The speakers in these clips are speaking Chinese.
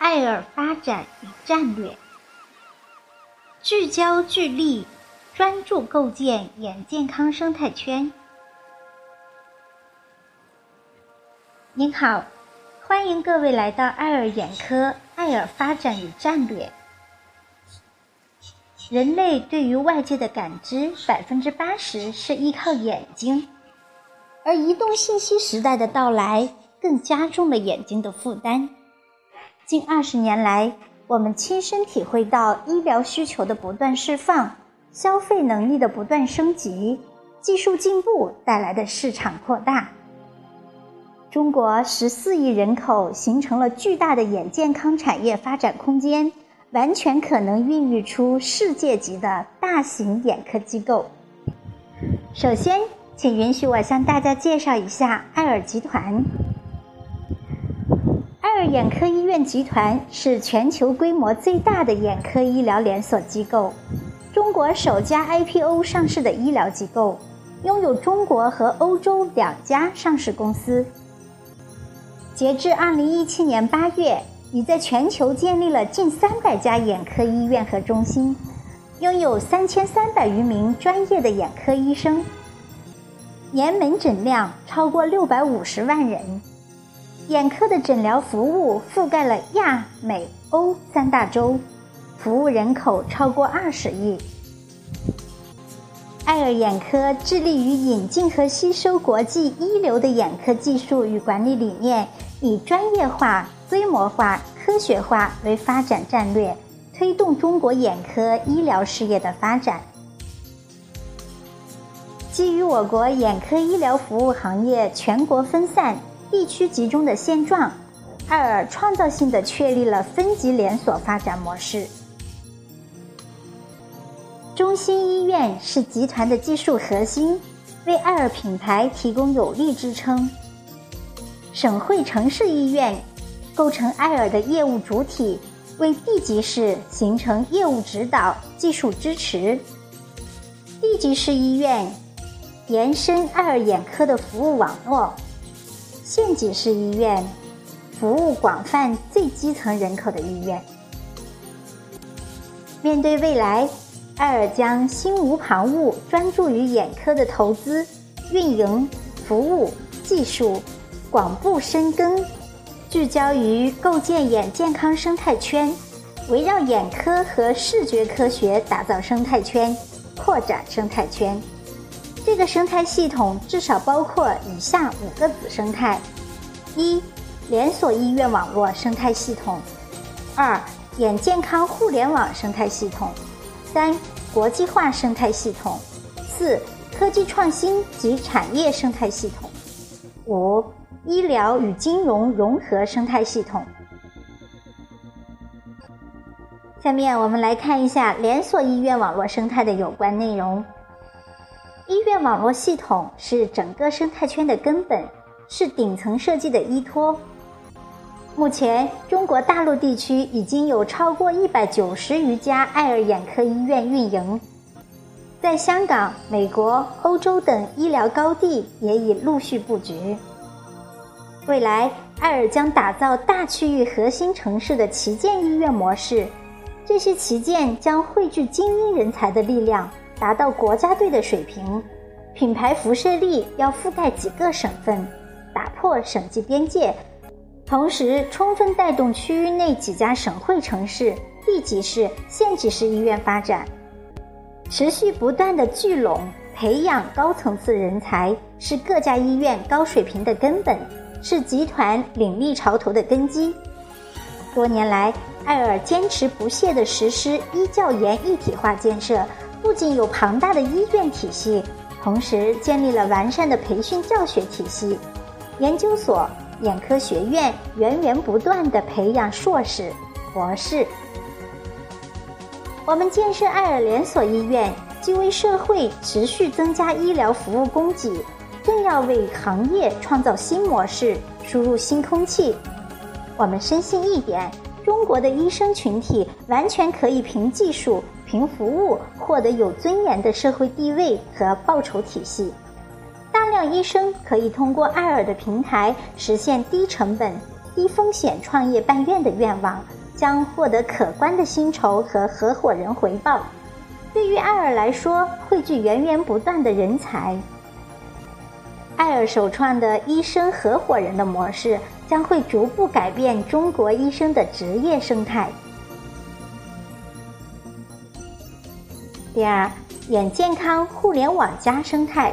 爱尔发展与战略，聚焦聚力，专注构建眼健康生态圈。您好，欢迎各位来到爱尔眼科爱尔发展与战略。人类对于外界的感知，百分之八十是依靠眼睛，而移动信息时代的到来，更加重了眼睛的负担。近二十年来，我们亲身体会到医疗需求的不断释放、消费能力的不断升级、技术进步带来的市场扩大。中国十四亿人口形成了巨大的眼健康产业发展空间，完全可能孕育出世界级的大型眼科机构。首先，请允许我向大家介绍一下爱尔集团。尔眼科医院集团是全球规模最大的眼科医疗连锁机构，中国首家 IPO 上市的医疗机构，拥有中国和欧洲两家上市公司。截至2017年8月，已在全球建立了近300家眼科医院和中心，拥有3300余名专业的眼科医生，年门诊量超过650万人。眼科的诊疗服务覆盖了亚美欧三大洲，服务人口超过二十亿。爱尔眼科致力于引进和吸收国际一流的眼科技术与管理理念，以专业化、规模化、科学化为发展战略，推动中国眼科医疗事业的发展。基于我国眼科医疗服务行业全国分散。地区集中的现状，爱尔创造性的确立了分级连锁发展模式。中心医院是集团的技术核心，为爱尔品牌提供有力支撑。省会城市医院构成爱尔的业务主体，为地级市形成业务指导、技术支持。地级市医院延伸爱尔眼科的服务网络。县级市医院服务广泛最基层人口的医院。面对未来，爱尔将心无旁骛，专注于眼科的投资、运营、服务、技术，广布深耕，聚焦于构建眼健康生态圈，围绕眼科和视觉科学打造生态圈，扩展生态圈。这个生态系统至少包括以下五个子生态：一、连锁医院网络生态系统；二、眼健康互联网生态系统；三、国际化生态系统；四、科技创新及产业生态系统；五、医疗与金融融合生态系统。下面我们来看一下连锁医院网络生态的有关内容。医院网络系统是整个生态圈的根本，是顶层设计的依托。目前，中国大陆地区已经有超过一百九十余家爱尔眼科医院运营，在香港、美国、欧洲等医疗高地也已陆续布局。未来，爱尔将打造大区域核心城市的旗舰医院模式，这些旗舰将汇聚精英人才的力量。达到国家队的水平，品牌辐射力要覆盖几个省份，打破省级边界，同时充分带动区域内几家省会城市、地级市、县级市医院发展，持续不断的聚拢培养高层次人才，是各家医院高水平的根本，是集团领力潮头的根基。多年来，爱尔坚持不懈地实施医教研一体化建设。不仅有庞大的医院体系，同时建立了完善的培训教学体系，研究所、眼科学院源源不断地培养硕士、博士。我们建设爱尔连锁医院，既为社会持续增加医疗服务供给，更要为行业创造新模式、输入新空气。我们深信一点：中国的医生群体完全可以凭技术。凭服务获得有尊严的社会地位和报酬体系，大量医生可以通过爱尔的平台实现低成本、低风险创业办院的愿望，将获得可观的薪酬和合伙人回报。对于爱尔来说，汇聚源源不断的人才。爱尔首创的医生合伙人的模式，将会逐步改变中国医生的职业生态。第二，眼健康互联网加生态。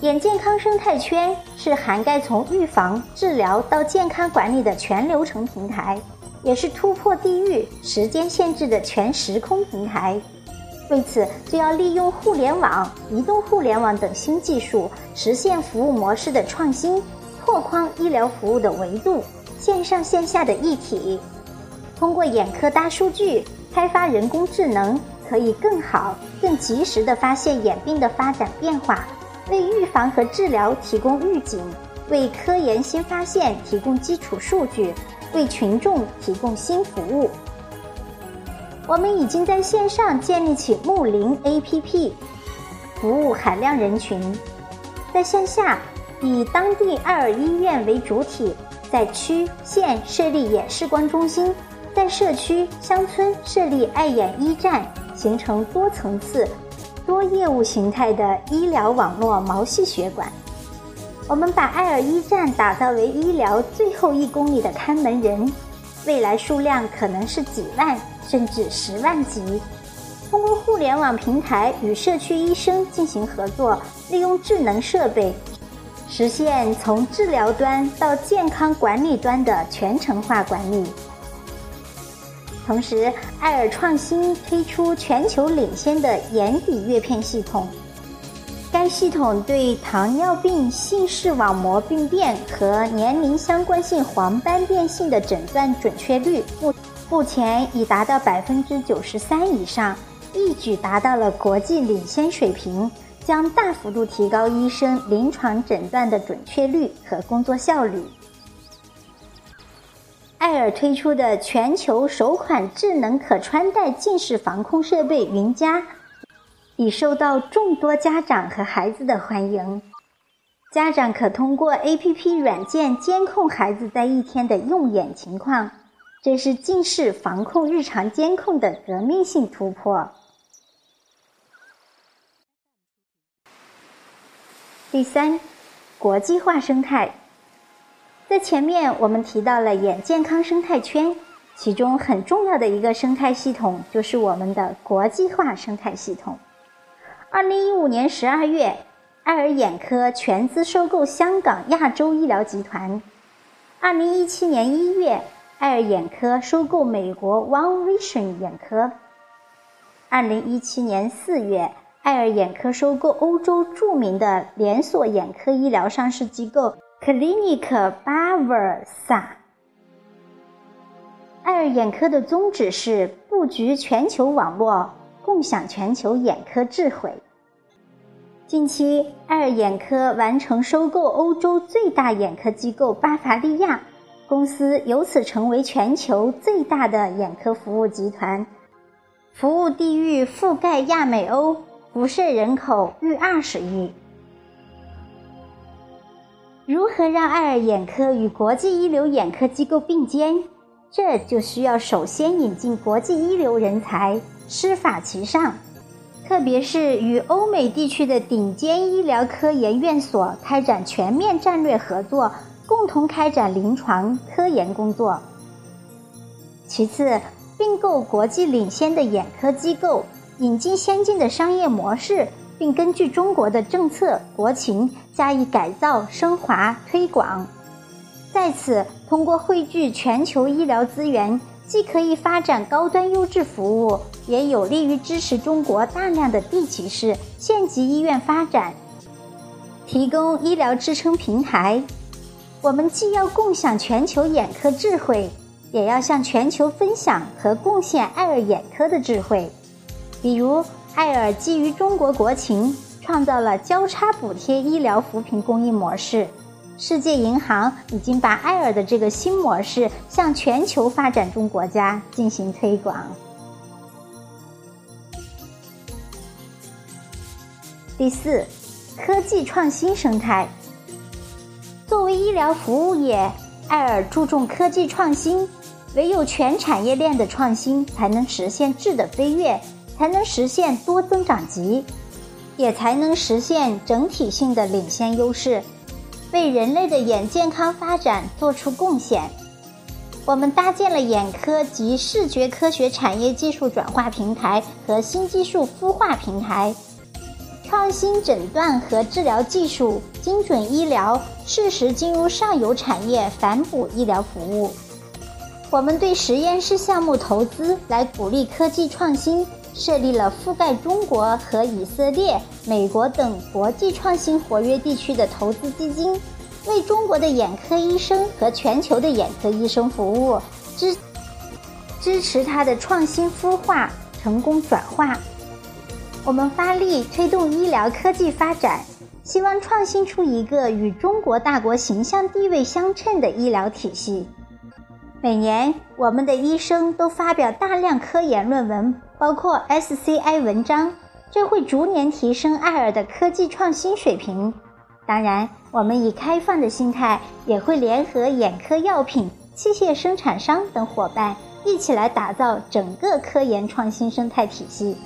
眼健康生态圈是涵盖从预防、治疗到健康管理的全流程平台，也是突破地域、时间限制的全时空平台。为此，就要利用互联网、移动互联网等新技术，实现服务模式的创新，拓宽医疗服务的维度，线上线下的一体。通过眼科大数据开发人工智能，可以更好、更及时地发现眼病的发展变化，为预防和治疗提供预警，为科研新发现提供基础数据，为群众提供新服务。我们已经在线上建立起木林 APP，服务海量人群；在线下，以当地爱尔医院为主体，在区县设立眼视光中心，在社区乡村设立爱眼一站，形成多层次、多业务形态的医疗网络毛细血管。我们把爱尔一站打造为医疗最后一公里的看门人，未来数量可能是几万。甚至十万级，通过互联网平台与社区医生进行合作，利用智能设备，实现从治疗端到健康管理端的全程化管理。同时，爱尔创新推出全球领先的眼底阅片系统，该系统对糖尿病性视网膜病变和年龄相关性黄斑变性的诊断准确率目。目前已达到百分之九十三以上，一举达到了国际领先水平，将大幅度提高医生临床诊断的准确率和工作效率。爱尔推出的全球首款智能可穿戴近视防控设备“云家”，已受到众多家长和孩子的欢迎。家长可通过 APP 软件监控孩子在一天的用眼情况。这是近视防控日常监控的革命性突破。第三，国际化生态。在前面我们提到了眼健康生态圈，其中很重要的一个生态系统就是我们的国际化生态系统。二零一五年十二月，爱尔眼科全资收购香港亚洲医疗集团。二零一七年一月。爱尔眼科收购美国 One Vision 眼科。二零一七年四月，爱尔眼科收购欧洲著名的连锁眼科医疗上市机构 Clinic Bavesa。爱尔眼科的宗旨是布局全球网络，共享全球眼科智慧。近期，爱尔眼科完成收购欧洲最大眼科机构巴伐利亚。公司由此成为全球最大的眼科服务集团，服务地域覆盖亚美欧，辐射人口逾二十亿。如何让爱尔眼科与国际一流眼科机构并肩？这就需要首先引进国际一流人才，师法其上，特别是与欧美地区的顶尖医疗科研院所开展全面战略合作。共同开展临床科研工作。其次，并购国际领先的眼科机构，引进先进的商业模式，并根据中国的政策国情加以改造、升华、推广。在此，通过汇聚全球医疗资源，既可以发展高端优质服务，也有利于支持中国大量的地级市、县级医院发展，提供医疗支撑平台。我们既要共享全球眼科智慧，也要向全球分享和贡献爱尔眼科的智慧。比如，爱尔基于中国国情，创造了交叉补贴医疗扶贫公益模式。世界银行已经把爱尔的这个新模式向全球发展中国家进行推广。第四，科技创新生态。作为医疗服务业，爱尔注重科技创新，唯有全产业链的创新，才能实现质的飞跃，才能实现多增长极，也才能实现整体性的领先优势，为人类的眼健康发展做出贡献。我们搭建了眼科及视觉科学产业技术转化平台和新技术孵化平台，创新诊断和治疗技术、精准医疗适时进入上游产业反哺医疗服务。我们对实验室项目投资来鼓励科技创新，设立了覆盖中国和以色列、美国等国际创新活跃地区的投资基金。为中国的眼科医生和全球的眼科医生服务，支支持他的创新孵化、成功转化。我们发力推动医疗科技发展，希望创新出一个与中国大国形象地位相称的医疗体系。每年，我们的医生都发表大量科研论文，包括 SCI 文章，这会逐年提升爱尔的科技创新水平。当然，我们以开放的心态，也会联合眼科药品、器械生产商等伙伴，一起来打造整个科研创新生态体系。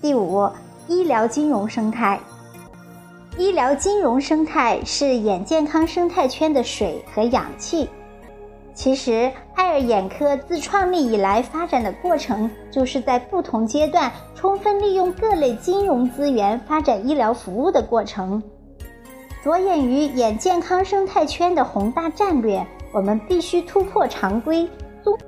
第五，医疗金融生态。医疗金融生态是眼健康生态圈的水和氧气。其实，爱尔眼科自创立以来发展的过程，就是在不同阶段充分利用各类金融资源发展医疗服务的过程。着眼于眼健康生态圈的宏大战略，我们必须突破常规，综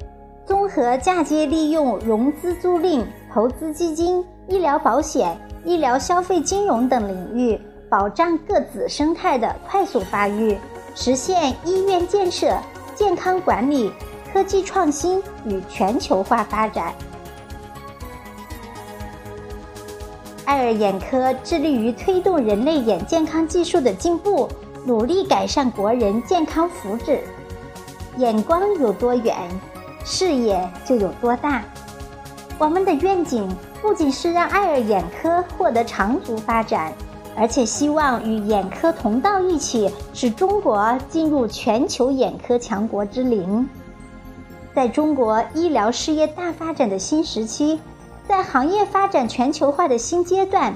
综合嫁接利用融资租赁、投资基金、医疗保险、医疗消费金融等领域，保障各子生态的快速发育，实现医院建设。健康管理、科技创新与全球化发展。爱尔眼科致力于推动人类眼健康技术的进步，努力改善国人健康福祉。眼光有多远，视野就有多大。我们的愿景不仅是让爱尔眼科获得长足发展。而且希望与眼科同道一起，使中国进入全球眼科强国之林。在中国医疗事业大发展的新时期，在行业发展全球化的新阶段，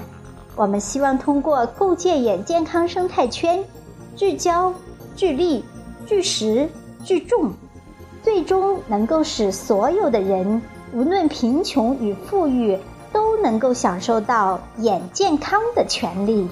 我们希望通过构建眼健康生态圈，聚焦、聚力、聚实、聚众，最终能够使所有的人，无论贫穷与富裕。都能够享受到眼健康的权利。